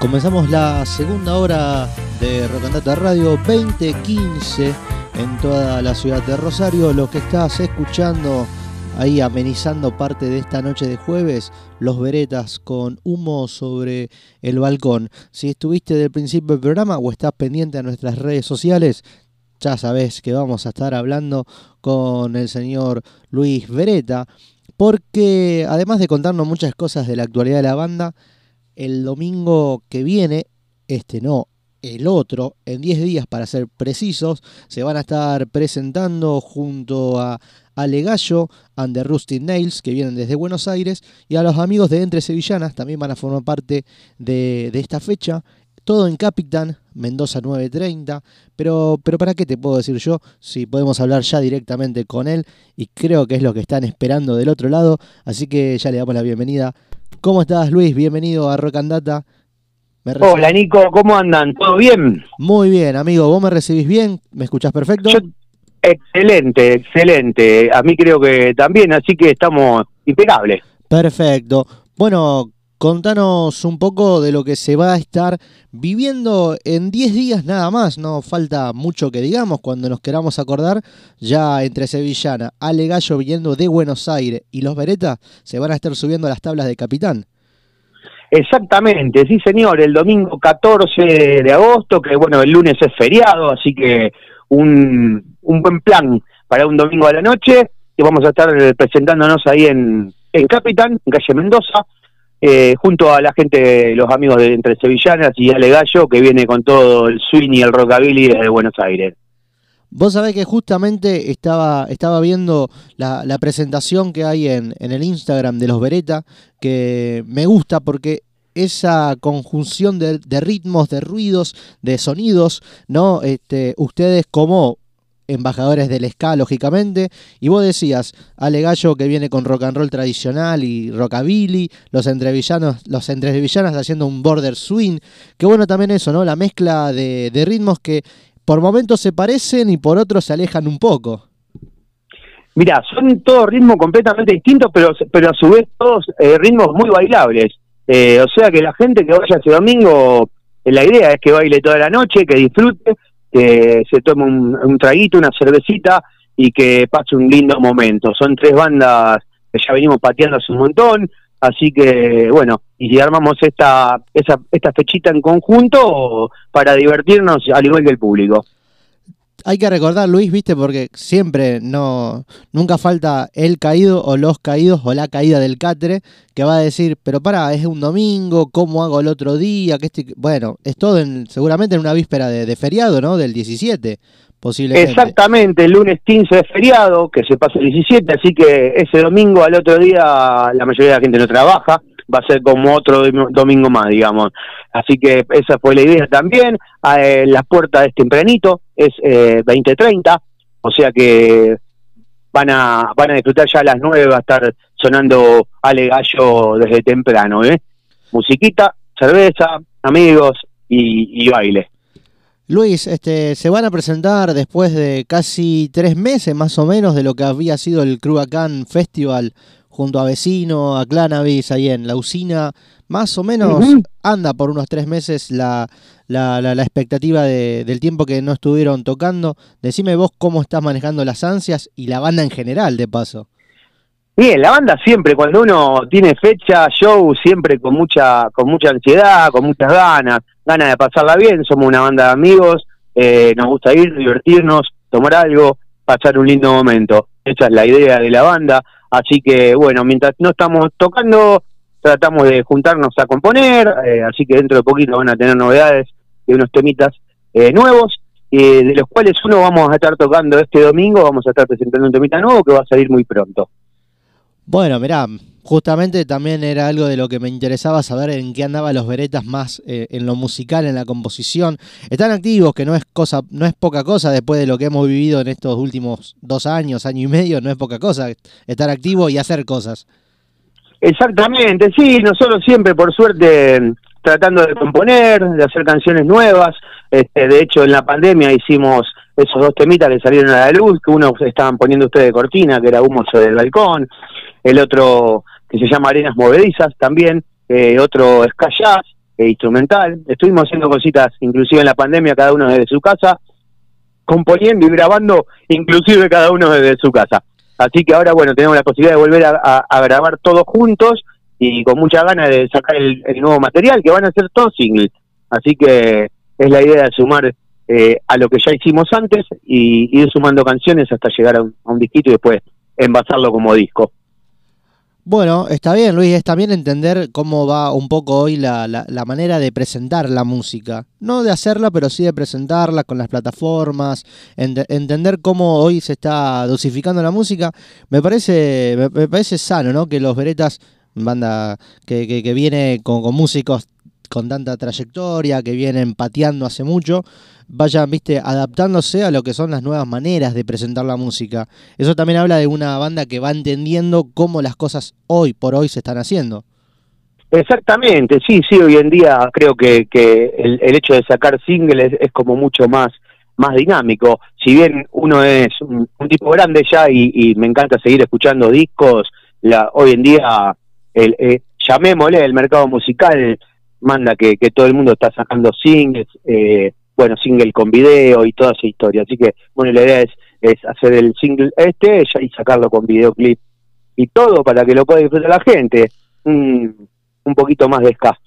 Comenzamos la segunda hora de Rocandata Radio 2015 en toda la ciudad de Rosario. Lo que estás escuchando ahí amenizando parte de esta noche de jueves, los veretas con humo sobre el balcón. Si estuviste del principio del programa o estás pendiente a nuestras redes sociales, ya sabes que vamos a estar hablando con el señor Luis Vereta, porque además de contarnos muchas cosas de la actualidad de la banda, el domingo que viene, este no, el otro, en 10 días para ser precisos, se van a estar presentando junto a Ale Gallo and the Rusty Nails, que vienen desde Buenos Aires, y a los amigos de Entre Sevillanas, también van a formar parte de, esta fecha. Todo en Capitán, Mendoza 930. Pero, pero ¿para qué te puedo decir yo? Si podemos hablar ya directamente con él. Y creo que es lo que están esperando del otro lado. Así que ya le damos la bienvenida ¿Cómo estás, Luis? Bienvenido a Rock and Data. Hola, Nico, ¿cómo andan? ¿Todo bien? Muy bien, amigo. ¿Vos me recibís bien? ¿Me escuchás perfecto? excelente, excelente. A mí creo que también, así que estamos impecables. Perfecto. Bueno, Contanos un poco de lo que se va a estar viviendo en 10 días nada más, no falta mucho que digamos, cuando nos queramos acordar, ya entre Sevillana, Ale Gallo viniendo de Buenos Aires y los Beretas se van a estar subiendo a las tablas de capitán. Exactamente, sí señor, el domingo 14 de agosto, que bueno, el lunes es feriado, así que un, un buen plan para un domingo a la noche, y vamos a estar presentándonos ahí en, en Capitán, en calle Mendoza, eh, junto a la gente, los amigos de Entre Sevillanas y Ale Gallo, que viene con todo el swing y el rockabilly de Buenos Aires. Vos sabés que justamente estaba, estaba viendo la, presentación que hay en, en, el Instagram de los Beretta, que me gusta porque esa conjunción de, de, ritmos, de ruidos, de sonidos, ¿no? Este, ustedes como embajadores del ska, lógicamente. Y vos decías, Ale Gallo que viene con rock and roll tradicional y rockabilly, los entrevillanos, los entrevillanas haciendo un border swing. Qué bueno también eso, ¿no? La mezcla de, ritmos que por momentos se parecen y por otros se alejan un poco. Mira, son todos ritmos completamente distintos, pero, pero a su vez todos eh, ritmos muy bailables. Eh, o sea que la gente que vaya ese domingo, eh, la idea es que baile toda la noche, que disfrute, que se tome un, traguito, una cervecita y que pase un lindo momento. Son tres bandas que ya venimos pateando hace un montón, así que bueno, y si armamos esta, esa, esta fechita en conjunto para divertirnos al igual que el público hay que recordar, Luis, viste, porque siempre no, nunca falta el caído o los caídos o la caída del catre que va a decir, pero para, es un domingo, ¿cómo hago el otro día? Que Bueno, es todo en, seguramente en una víspera de, feriado, ¿no? Del 17, posiblemente. Exactamente, el lunes 15 de feriado, que se pasa el 17, así que ese domingo al otro día la mayoría de la gente no trabaja va a ser como otro domingo más, digamos. Así que esa fue la idea también. Eh, las puertas es tempranito, es eh, 20.30, o sea que van a van a disfrutar ya a las 9, va a estar sonando Ale Gallo desde temprano, ¿eh? Musiquita, cerveza, amigos y, y baile. Luis, este, se van a presentar después de casi tres meses más o menos de lo que había sido el Cruacán Festival junto a Vecino, a Clanavis, ahí en la usina. Más o menos anda por unos tres meses la, la, la, expectativa de, del tiempo que no estuvieron tocando. Decime vos cómo estás manejando las ansias y la banda en general, de paso. Bien, la banda siempre, cuando uno tiene fecha, show, siempre con mucha, con mucha ansiedad, con muchas ganas, ganas de pasarla bien, somos una banda de amigos, eh, nos gusta ir, divertirnos, tomar algo, pasar un lindo momento. Esa es la idea de la banda. Así que bueno, mientras no estamos tocando, tratamos de juntarnos a componer, eh, así que dentro de poquito van a tener novedades de unos temitas eh, nuevos, eh, de los cuales uno vamos a estar tocando este domingo, vamos a estar presentando un temita nuevo que va a salir muy pronto. Bueno, mirá, justamente también era algo de lo que me interesaba saber en qué andaban los veretas más eh, en lo musical, en la composición. Están activos, que no es cosa, no es poca cosa después de lo que hemos vivido en estos últimos dos años, año y medio, no es poca cosa estar activo y hacer cosas. Exactamente, sí, nosotros siempre, por suerte, tratando de componer, de hacer canciones nuevas. Este, de hecho, en la pandemia hicimos esos dos temitas que salieron a la luz, que uno estaban poniendo ustedes de cortina, que era Humo sobre el balcón, el otro que se llama Arenas Movedizas también, eh, otro es e instrumental. Estuvimos haciendo cositas, inclusive en la pandemia, cada uno desde su casa, componiendo y grabando, inclusive cada uno desde su casa. Así que ahora, bueno, tenemos la posibilidad de volver a, grabar todos juntos y con mucha ganas de sacar el, nuevo material, que van a ser todos singles. Así que es la idea de sumar eh, a lo que ya hicimos antes y ir sumando canciones hasta llegar a un, a un disquito y después envasarlo como disco. Bueno, está bien, Luis, es también entender cómo va un poco hoy la, la, manera de presentar la música. No de hacerla, pero sí de presentarla con las plataformas, entender cómo hoy se está dosificando la música. Me parece, me, parece sano, ¿no? Que los Veretas, banda que, que, viene con, con músicos con tanta trayectoria, que vienen pateando hace mucho, vayan, viste, adaptándose a lo que son las nuevas maneras de presentar la música. Eso también habla de una banda que va entendiendo cómo las cosas hoy por hoy se están haciendo. Exactamente, sí, sí, hoy en día creo que, el, hecho de sacar singles es, como mucho más más dinámico. Si bien uno es un, tipo grande ya y, me encanta seguir escuchando discos, la, hoy en día, el, eh, llamémosle el mercado musical, manda que, que todo el mundo está sacando singles, eh, bueno, single con video y toda esa historia. Así que, bueno, la idea es, es hacer el single este y sacarlo con videoclip y todo para que lo pueda disfrutar la gente. Un, un poquito más de ska.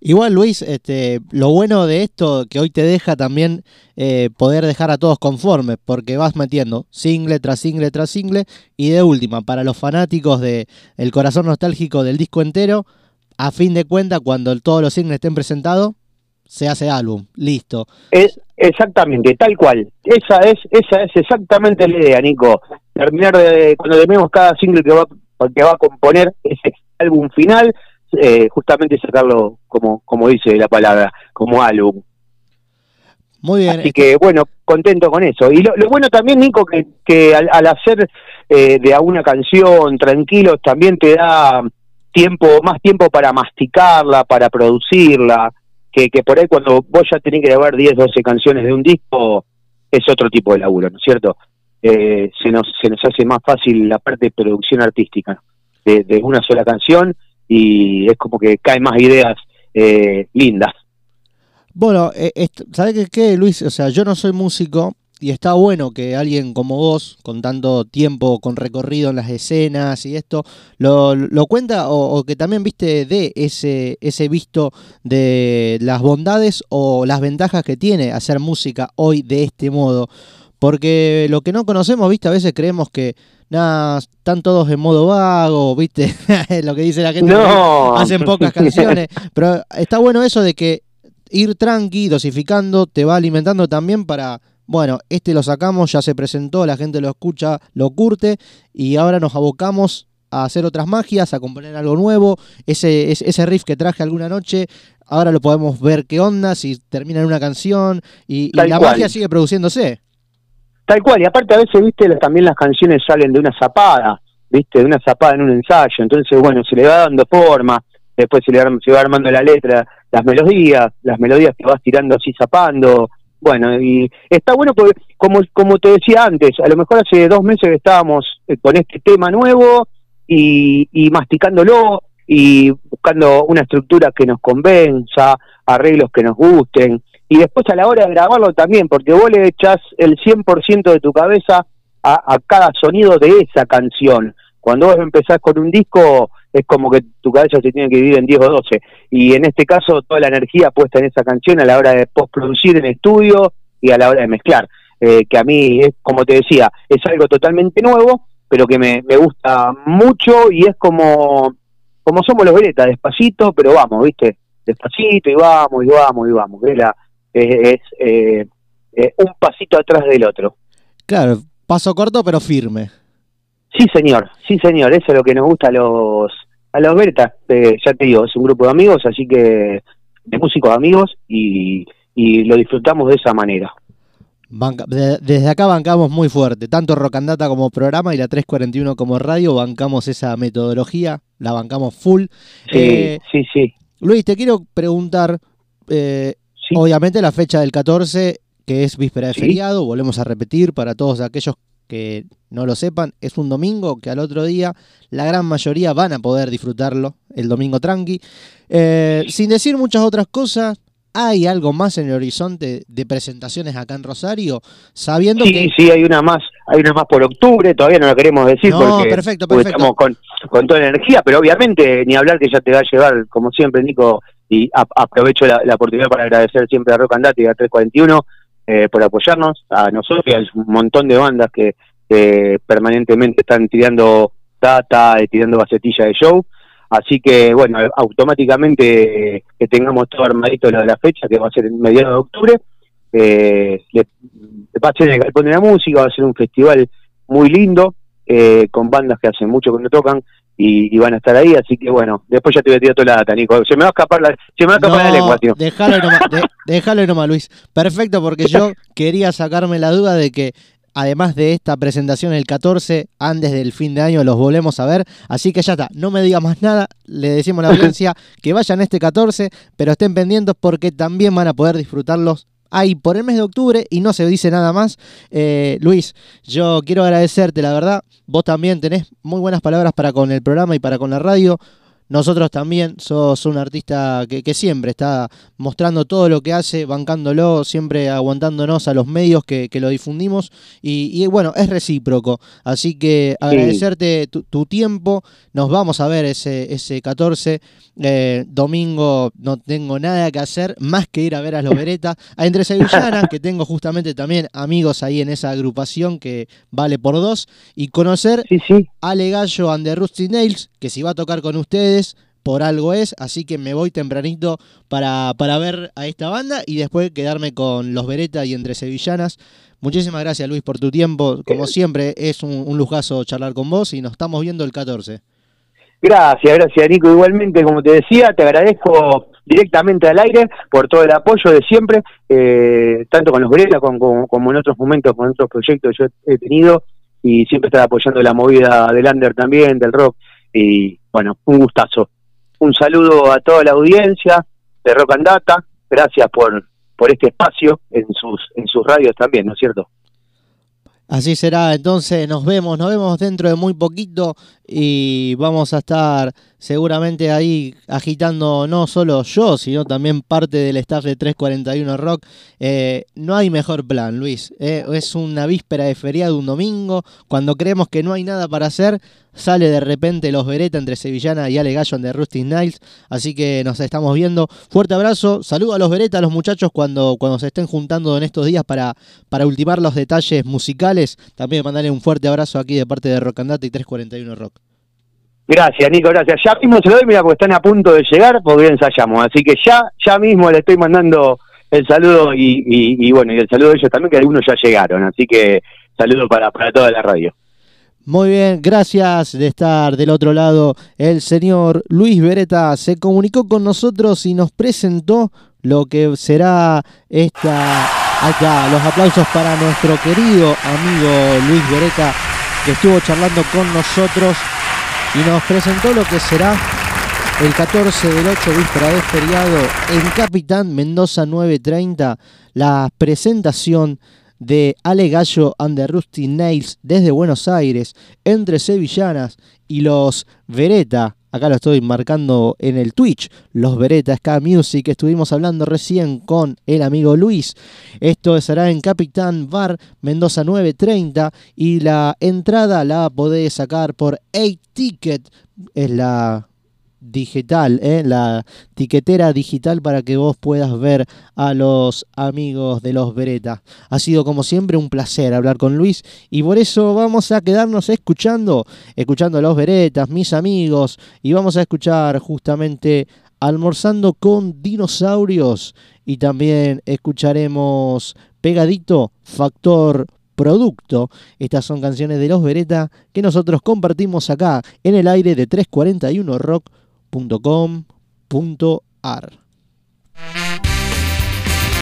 Igual Luis, este, lo bueno de esto que hoy te deja también eh, poder dejar a todos conformes, porque vas metiendo single tras single tras single y de última, para los fanáticos de El corazón nostálgico del disco entero, a fin de cuentas, cuando todos los singles estén presentados, se hace álbum, listo. Es, exactamente, tal cual. Esa es, esa es exactamente la idea, Nico. Terminar de, cuando tenemos cada single que va, que va a componer ese álbum final, eh, justamente sacarlo como, como dice la palabra, como álbum. Muy bien. Así que bueno, contento con eso. Y lo, bueno también, Nico, que, que al, hacer eh, de alguna canción tranquilos también te da tiempo, más tiempo para masticarla, para producirla, que, que por ahí cuando vos ya tenés que grabar 10, 12 canciones de un disco, es otro tipo de laburo, ¿no es cierto? Eh, se, nos, se nos hace más fácil la parte de producción artística de, una sola canción y es como que caen más ideas eh, lindas. Bueno, eh, ¿sabes qué, Luis? O sea, yo no soy músico, y está bueno que alguien como vos, con tanto tiempo, con recorrido en las escenas y esto, lo, lo cuenta o, que también viste de ese, ese visto de las bondades o las ventajas que tiene hacer música hoy de este modo. Porque lo que no conocemos, viste, a veces creemos que nada, están todos en modo vago, viste, lo que dice la gente, no. hacen pocas canciones, pero está bueno eso de que ir tranqui, dosificando, te va alimentando también para bueno, este lo sacamos, ya se presentó, la gente lo escucha, lo curte y ahora nos abocamos a hacer otras magias, a componer algo nuevo. Ese, ese, riff que traje alguna noche, ahora lo podemos ver qué onda, si termina en una canción y, la magia sigue produciéndose. Tal cual, y aparte a veces, viste, también las canciones salen de una zapada, viste, de una zapada en un ensayo, entonces, bueno, se le va dando forma, después se le va, se va armando la letra, las melodías, las melodías que vas tirando así zapando, bueno, y está bueno porque, como, como te decía antes, a lo mejor hace dos meses estábamos eh, con este tema nuevo y, y masticándolo y buscando una estructura que nos convenza, arreglos que nos gusten, y después a la hora de grabarlo también, porque vos le echás el 100% de tu cabeza a, a cada sonido de esa canción. Cuando vos empezás con un disco, es como que tu cabeza se tiene que dividir en 10 o 12. Y en este caso, toda la energía puesta en esa canción a la hora de postproducir en estudio y a la hora de mezclar. Eh, que a mí, es, como te decía, es algo totalmente nuevo, pero que me, gusta mucho y es como, como somos los veretas, despacito, pero vamos, ¿viste? Despacito y vamos, y vamos, y vamos. Es, eh, es un pasito atrás del otro. Claro, paso corto pero firme. Sí, señor, sí, señor, eso es lo que nos gusta a los a los Bertas, eh, ya te digo, es un grupo de amigos, así que de músicos amigos y, y lo disfrutamos de esa manera. desde acá bancamos muy fuerte, tanto Rocandata como programa y la 341 como radio, bancamos esa metodología, la bancamos full. Sí, eh, sí, sí. Luis, te quiero preguntar, eh, obviamente la fecha del 14, que es víspera de feriado, volvemos a repetir para todos aquellos que no lo sepan, es un domingo que al otro día la gran mayoría van a poder disfrutarlo, el domingo tranqui. Eh, sin decir muchas otras cosas, ¿hay algo más en el horizonte de presentaciones acá en Rosario? Sabiendo sí, que... Sí, hay una más, hay una más por octubre, todavía no la queremos decir No, porque, perfecto, porque perfecto. estamos con, con toda la energía, pero obviamente ni hablar que ya te va a llevar, como siempre, Nico, y a- aprovecho la, la oportunidad para agradecer siempre a Rock Andate y a 341 eh, por apoyarnos, a nosotros y a un montón de bandas que, permanentemente están tirando data, eh, tirando bacetilla de show. Así que, bueno, automáticamente eh, que tengamos todo armadito lo de la fecha, que va a ser en mediados de octubre, eh, le, va el Galpón de la Música, va a ser un festival muy lindo, eh, con bandas que hace mucho que no tocan y, y van a estar ahí, así que bueno, después ya te voy a tirar toda la data, Nico. Se me va a escapar la, se me va a escapar la lengua, tío. Déjalo nomás, de- déjalo nomás, Luis. Perfecto, porque yo quería sacarme la duda de que además de esta presentación el 14, antes del fin de año los volvemos a ver. Así que ya está, no me diga más nada. Le decimos a la audiencia que vayan este 14, pero estén pendientes porque también van a poder disfrutarlos ahí por el mes de octubre y no se dice nada más. Eh, Luis, yo quiero agradecerte, la verdad. Vos también tenés muy buenas palabras para con el programa y para con la radio. Nosotros también sos un artista que, que siempre está mostrando todo lo que hace, bancándolo, siempre aguantándonos a los medios que, que lo difundimos. Y, y, bueno, es recíproco. Así que agradecerte tu, tu tiempo. Nos vamos a ver ese, ese 14. Eh, domingo no tengo nada que hacer más que ir a ver a los Beretta. A Entre Sevillanas, que tengo justamente también amigos ahí en esa agrupación que vale por dos. Y conocer Sí, sí. Ale Gallo and the Rusty Nails, que si va a tocar con ustedes, por algo es, así que me voy tempranito para, para ver a esta banda y después quedarme con los Beretta y entre Sevillanas. Muchísimas gracias Luis por tu tiempo, como siempre es un, un lujazo charlar con vos y nos estamos viendo el 14. Gracias, gracias Nico. Igualmente, como te decía, te agradezco directamente al aire por todo el apoyo de siempre, eh, tanto con los Grela como, como, como en otros momentos, con otros proyectos que yo he tenido y siempre estar apoyando la movida del under también, del rock y bueno, un gustazo. Un saludo a toda la audiencia de Rock and Data, gracias por, por este espacio en sus, en sus radios también, ¿no es cierto? Así será, entonces nos vemos, nos vemos dentro de muy poquito y vamos a estar seguramente ahí agitando no solo yo, sino también parte del staff de 341 Rock. Eh, no hay mejor plan, Luis. eh, es una víspera de feriado, un domingo, cuando creemos que no hay nada para hacer, sale de repente los Beretta entre Sevillana y Ale Gallo de Rusty Niles. Así que nos estamos viendo. Fuerte abrazo, saludo a los Beretta, a los muchachos cuando, cuando se estén juntando en estos días para, para ultimar los detalles musicales. También mandarle un fuerte abrazo aquí de parte de Rockandata y 341 Rock. Gracias, Nico, gracias. Ya mismo se lo doy, mira, porque están a punto de llegar, porque ensayamos. Así que ya, ya mismo le estoy mandando el saludo y bueno, y el saludo de ellos también, que algunos ya llegaron. Así que saludo para, para toda la radio. Muy bien, gracias de estar del otro lado. El señor Luis Beretta se comunicó con nosotros y nos presentó lo que será esta. Acá, los aplausos para nuestro querido amigo Luis Beretta, que estuvo charlando con nosotros y nos presentó lo que será el 14 del 8 víspera de feriado en Capitán Mendoza 930, la presentación de Ale Gallo and the Rusty Nails desde Buenos Aires, entre Sevillanas y los Vereta. Acá lo estoy marcando en el Twitch, los Vereta Ska Music. Estuvimos hablando recién con el amigo Luis. Esto será en Capitán Bar Mendoza 930 y la entrada la podés sacar por 8 Ticket. Es la digital, ¿eh? la tiquetera digital para que vos puedas ver a los amigos de los Beretta. Ha sido como siempre un placer hablar con Luis y por eso vamos a quedarnos escuchando, escuchando a los Beretas, mis amigos, y vamos a escuchar justamente almorzando con dinosaurios y también escucharemos pegadito factor producto. Estas son canciones de los Beretta que nosotros compartimos acá en el aire de 341rock.com.ar.